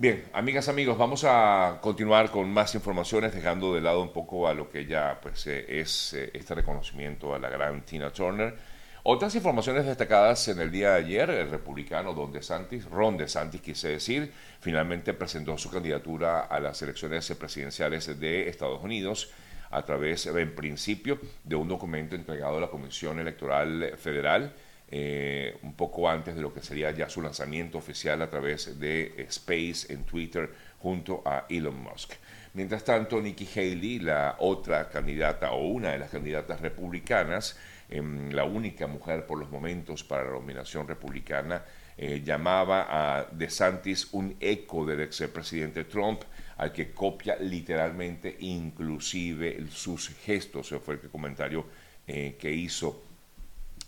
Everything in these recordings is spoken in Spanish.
Bien, amigas, amigos, vamos a continuar con más informaciones, dejando de lado un poco a lo que ya pues, eh, es eh, este reconocimiento a la gran Tina Turner. Otras informaciones destacadas en el día de ayer, el republicano Don DeSantis, Ron DeSantis quise decir, finalmente presentó su candidatura a las elecciones presidenciales de Estados Unidos a través, en principio, de un documento entregado a la Comisión Electoral Federal eh, un poco antes de lo que sería ya su lanzamiento oficial a través de Space en Twitter junto a Elon Musk. Mientras tanto, Nikki Haley, la otra candidata o una de las candidatas republicanas, em, la única mujer por los momentos para la nominación republicana, eh, llamaba a DeSantis un eco del expresidente Trump, al que copia literalmente inclusive sus gestos. Ese fue el comentario eh, que hizo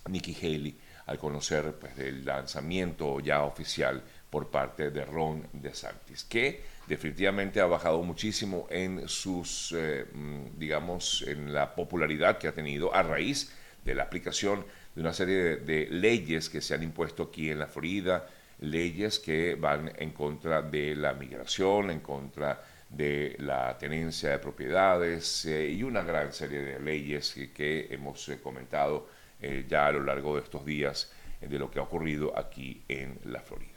Nikki Haley al conocer pues, el lanzamiento ya oficial por parte de Ron DeSantis, que definitivamente ha bajado muchísimo en sus, eh, mm, digamos, en la popularidad que ha tenido a raíz de la aplicación de una serie de, leyes que se han impuesto aquí en la Florida, leyes que van en contra de la migración, en contra de la tenencia de propiedades eh, y una gran serie de leyes que, hemos eh, comentado eh, ya a lo largo de estos días eh, de lo que ha ocurrido aquí en la Florida.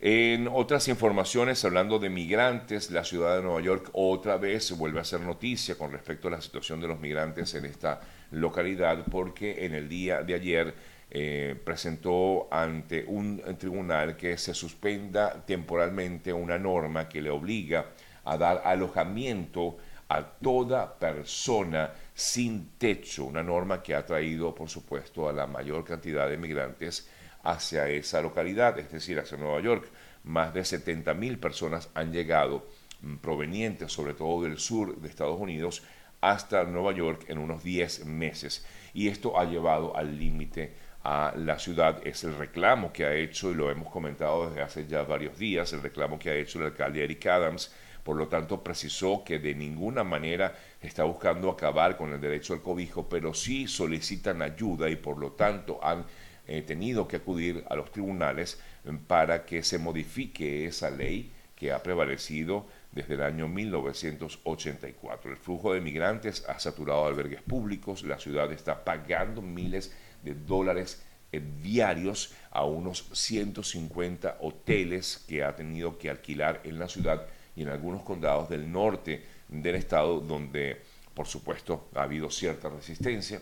En otras informaciones, hablando de migrantes, la ciudad de Nueva York otra vez vuelve a ser noticia con respecto a la situación de los migrantes en esta localidad, porque en el día de ayer eh, presentó ante un tribunal que se suspenda temporalmente una norma que le obliga a dar alojamiento a toda persona sin techo, una norma que ha traído, por supuesto, a la mayor cantidad de migrantes hacia esa localidad, es decir, hacia Nueva York. Más de 70 mil personas han llegado mm, provenientes, sobre todo del sur de Estados Unidos, hasta Nueva York en unos 10 meses. Y esto ha llevado al límite a la ciudad. Es el reclamo que ha hecho, y lo hemos comentado desde hace ya varios días, el reclamo que ha hecho el alcalde Eric Adams por lo tanto, precisó que de ninguna manera está buscando acabar con el derecho al cobijo, pero sí solicitan ayuda y por lo tanto han eh, tenido que acudir a los tribunales para que se modifique esa ley que ha prevalecido desde el año 1984. El flujo de migrantes ha saturado albergues públicos, la ciudad está pagando miles de dólares eh, diarios a unos 150 hoteles que ha tenido que alquilar en la ciudad y en algunos condados del norte del estado donde, por supuesto, ha habido cierta resistencia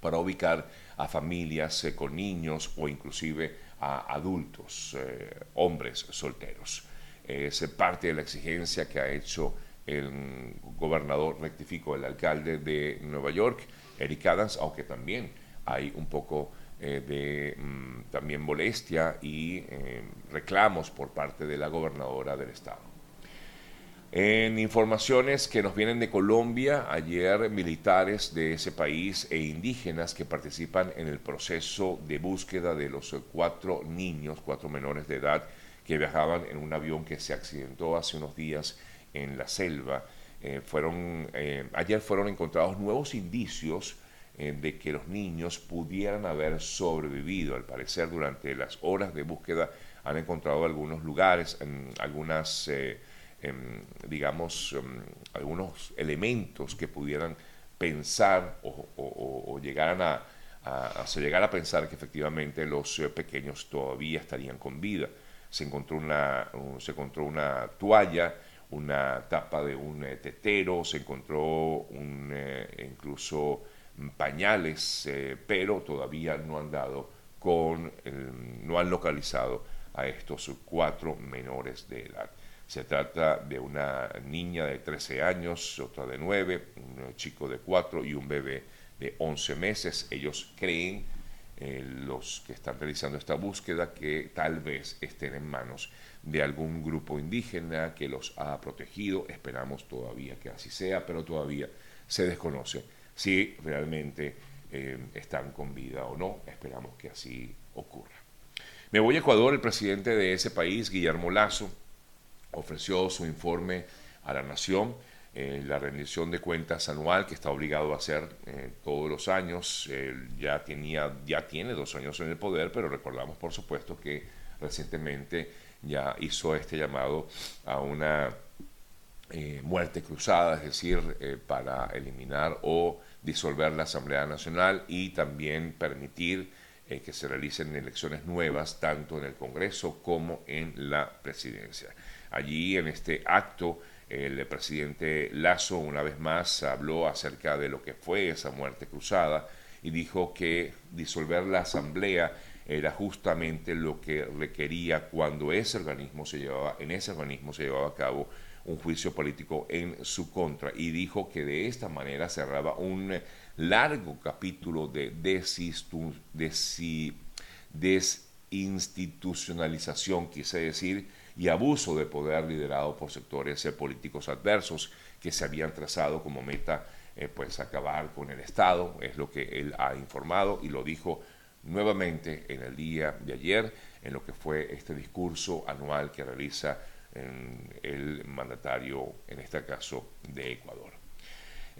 para ubicar a familias eh, con niños o inclusive a adultos, eh, hombres solteros. Es parte de la exigencia que ha hecho el gobernador, rectifico, el alcalde de Nueva York, Eric Adams, aunque también hay un poco eh, de mm, también molestia y reclamos por parte de la gobernadora del estado. En informaciones que nos vienen de Colombia, ayer militares de ese país e indígenas que participan en el proceso de búsqueda de los cuatro niños, cuatro menores de edad, que viajaban en un avión que se accidentó hace unos días en la selva, eh, fueron, eh, ayer fueron encontrados nuevos indicios eh, de que los niños pudieran haber sobrevivido. Al parecer, durante las horas de búsqueda han encontrado algunos lugares, en algunas digamos, em, algunos elementos que pudieran pensar o, llegaran a, se llegar a pensar que efectivamente los eh, pequeños todavía estarían con vida. Se encontró una, se encontró una toalla, una tapa de un eh, tetero, se encontró eh, incluso pañales, pero todavía no han dado con, no han localizado a estos cuatro menores de edad. Se trata de una niña de 13 años, otra de 9, un chico de 4 y un bebé de 11 meses. Ellos creen, eh, los que están realizando esta búsqueda, que tal vez estén en manos de algún grupo indígena que los ha protegido. Esperamos todavía que así sea, pero todavía se desconoce si realmente eh, están con vida o no. Esperamos que así ocurra. Me voy a Ecuador, el presidente de ese país, Guillermo Lazo, ofreció su informe a la Nación, eh, la rendición de cuentas anual que está obligado a hacer eh, todos los años. ya, tenía, ya tiene dos años en el poder, pero recordamos por supuesto que recientemente ya hizo este llamado a una eh, muerte cruzada, es decir, eh, para eliminar o disolver la Asamblea Nacional y también permitir eh, que se realicen elecciones nuevas tanto en el Congreso como en la presidencia. Allí en este acto el presidente Lazo una vez más habló acerca de lo que fue esa muerte cruzada y dijo que disolver la Asamblea era justamente lo que requería cuando ese organismo se llevaba, en ese organismo se llevaba a cabo un juicio político en su contra. Y dijo que de esta manera cerraba un largo capítulo de desinstitucionalización, quise decir, y abuso de poder liderado por sectores eh, políticos adversos que se habían trazado como meta eh, pues acabar con el Estado, es lo que él ha informado y lo dijo nuevamente en el día de ayer en lo que fue este discurso anual que realiza el mandatario, en este caso, de Ecuador.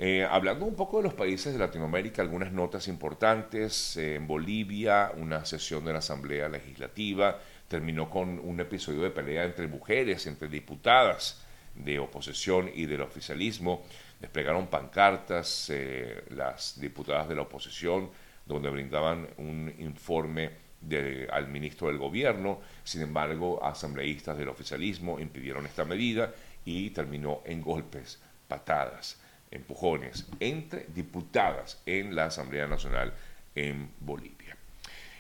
Eh, hablando un poco de los países de Latinoamérica, algunas notas importantes. en Bolivia, una sesión de la Asamblea Legislativa terminó con un episodio de pelea entre mujeres, entre diputadas de oposición y del oficialismo. Desplegaron pancartas eh, las diputadas de la oposición donde brindaban un informe al ministro del gobierno. Sin embargo, asambleístas del oficialismo impidieron esta medida y terminó en golpes, patadas, empujones entre diputadas en la Asamblea Nacional en Bolivia.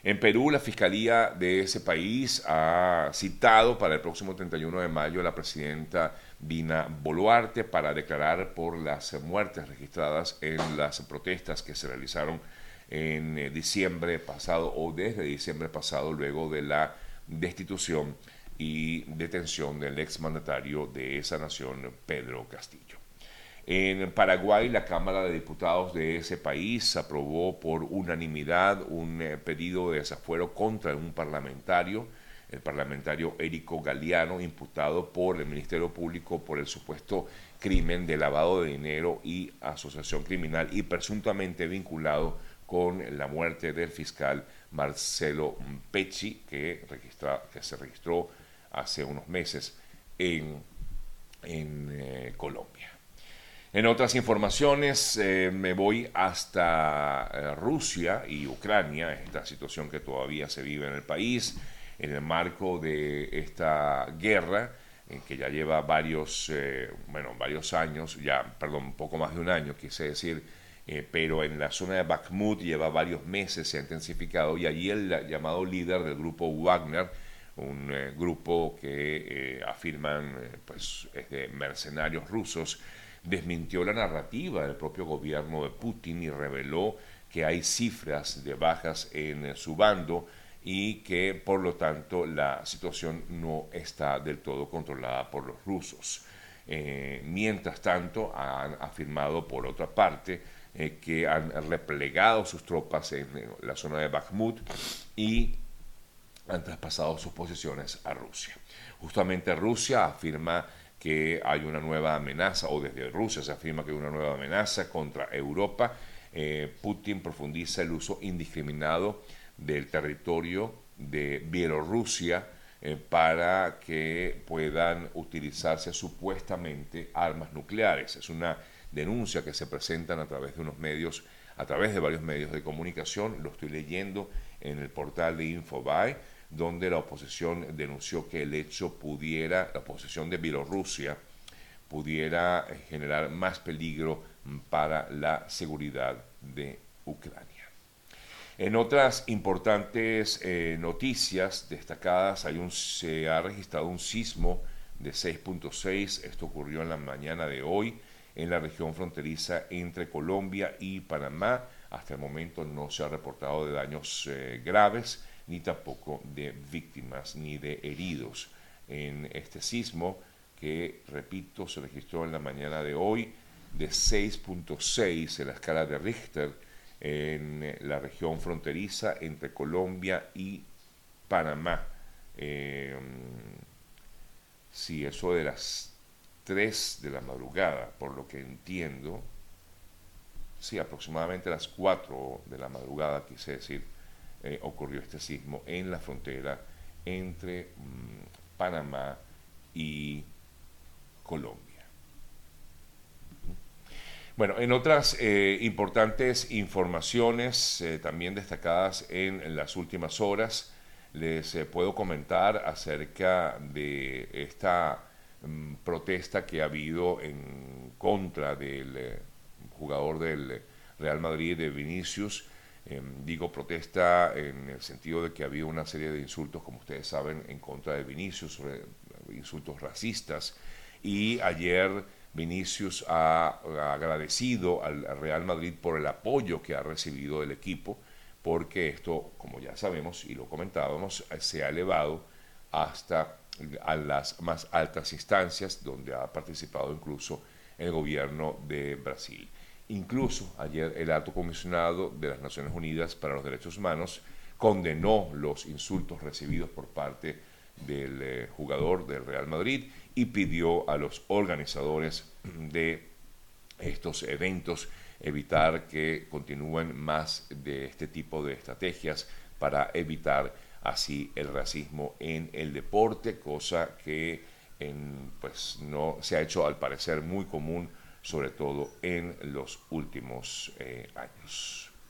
En Perú, la Fiscalía de ese país ha citado para el próximo 31 de mayo a la presidenta Dina Boluarte para declarar por las muertes registradas en las protestas que se realizaron en eh, diciembre pasado o desde diciembre pasado luego de la destitución y detención del exmandatario de esa nación, Pedro Castillo. En Paraguay, la Cámara de Diputados de ese país aprobó por unanimidad un eh, pedido de desafuero contra un parlamentario, el parlamentario Érico Galeano, imputado por el Ministerio Público por el supuesto crimen de lavado de dinero y asociación criminal y presuntamente vinculado con la muerte del fiscal Marcelo Pecci, que, que se registró hace unos meses en, eh, Colombia. En otras informaciones, eh, me voy hasta eh, Rusia y Ucrania, esta situación que todavía se vive en el país, en el marco de esta guerra que ya lleva varios, bueno, varios años, ya, perdón, poco más de un año, quise decir, eh, pero en la zona de Bakhmut lleva varios meses, se ha intensificado y allí el llamado líder del grupo Wagner, un eh, grupo que eh, afirman pues, es de mercenarios rusos, desmintió la narrativa del propio gobierno de Putin y reveló que hay cifras de bajas en su bando y que por lo tanto la situación no está del todo controlada por los rusos. mientras tanto, han afirmado por otra parte eh, que han replegado sus tropas en, la zona de Bakhmut y han traspasado sus posiciones a Rusia. Justamente Rusia afirma que hay una nueva amenaza, o desde Rusia se afirma que hay una nueva amenaza contra Europa. Eh, Putin profundiza el uso indiscriminado del territorio de Bielorrusia eh, para que puedan utilizarse supuestamente armas nucleares. Es una denuncia que se presentan a través de unos medios, a través de varios medios de comunicación. Lo estoy leyendo en el portal de Infobae, donde la oposición denunció que el hecho pudiera, la oposición de Bielorrusia, pudiera generar más peligro para la seguridad de Ucrania. En otras importantes eh, noticias destacadas, hay un, se ha registrado un sismo de 6.6, esto ocurrió en la mañana de hoy, en la región fronteriza entre Colombia y Panamá. Hasta el momento no se ha reportado de daños eh, graves, ni tampoco de víctimas, ni de heridos. En este sismo que, repito, se registró en la mañana de hoy de 6.6 en la escala de Richter en la región fronteriza entre Colombia y Panamá. Eh, sí, eso de las 3 de la madrugada, por lo que entiendo, sí, aproximadamente las 4 de la madrugada, quise decir, eh, ocurrió este sismo en la frontera entre mm, Panamá y Colombia. Bueno, en otras eh, importantes informaciones eh, también destacadas en, las últimas horas, les puedo comentar acerca de esta mm, protesta que ha habido en contra del jugador del Real Madrid, de Vinicius. Em, digo protesta en el sentido de que ha habido una serie de insultos, como ustedes saben, en contra de Vinicius, insultos racistas. Y ayer Vinicius ha agradecido al Real Madrid por el apoyo que ha recibido del equipo, porque esto, como ya sabemos y lo comentábamos, se ha elevado hasta a las más altas instancias, donde ha participado incluso el gobierno de Brasil. Incluso ayer el alto comisionado de las Naciones Unidas para los Derechos Humanos condenó los insultos recibidos por parte del eh, jugador del Real Madrid y pidió a los organizadores de estos eventos evitar que continúen más de este tipo de estrategias para evitar así el racismo en el deporte, cosa que pues, no se ha hecho al parecer muy común, sobre todo en los últimos eh, años.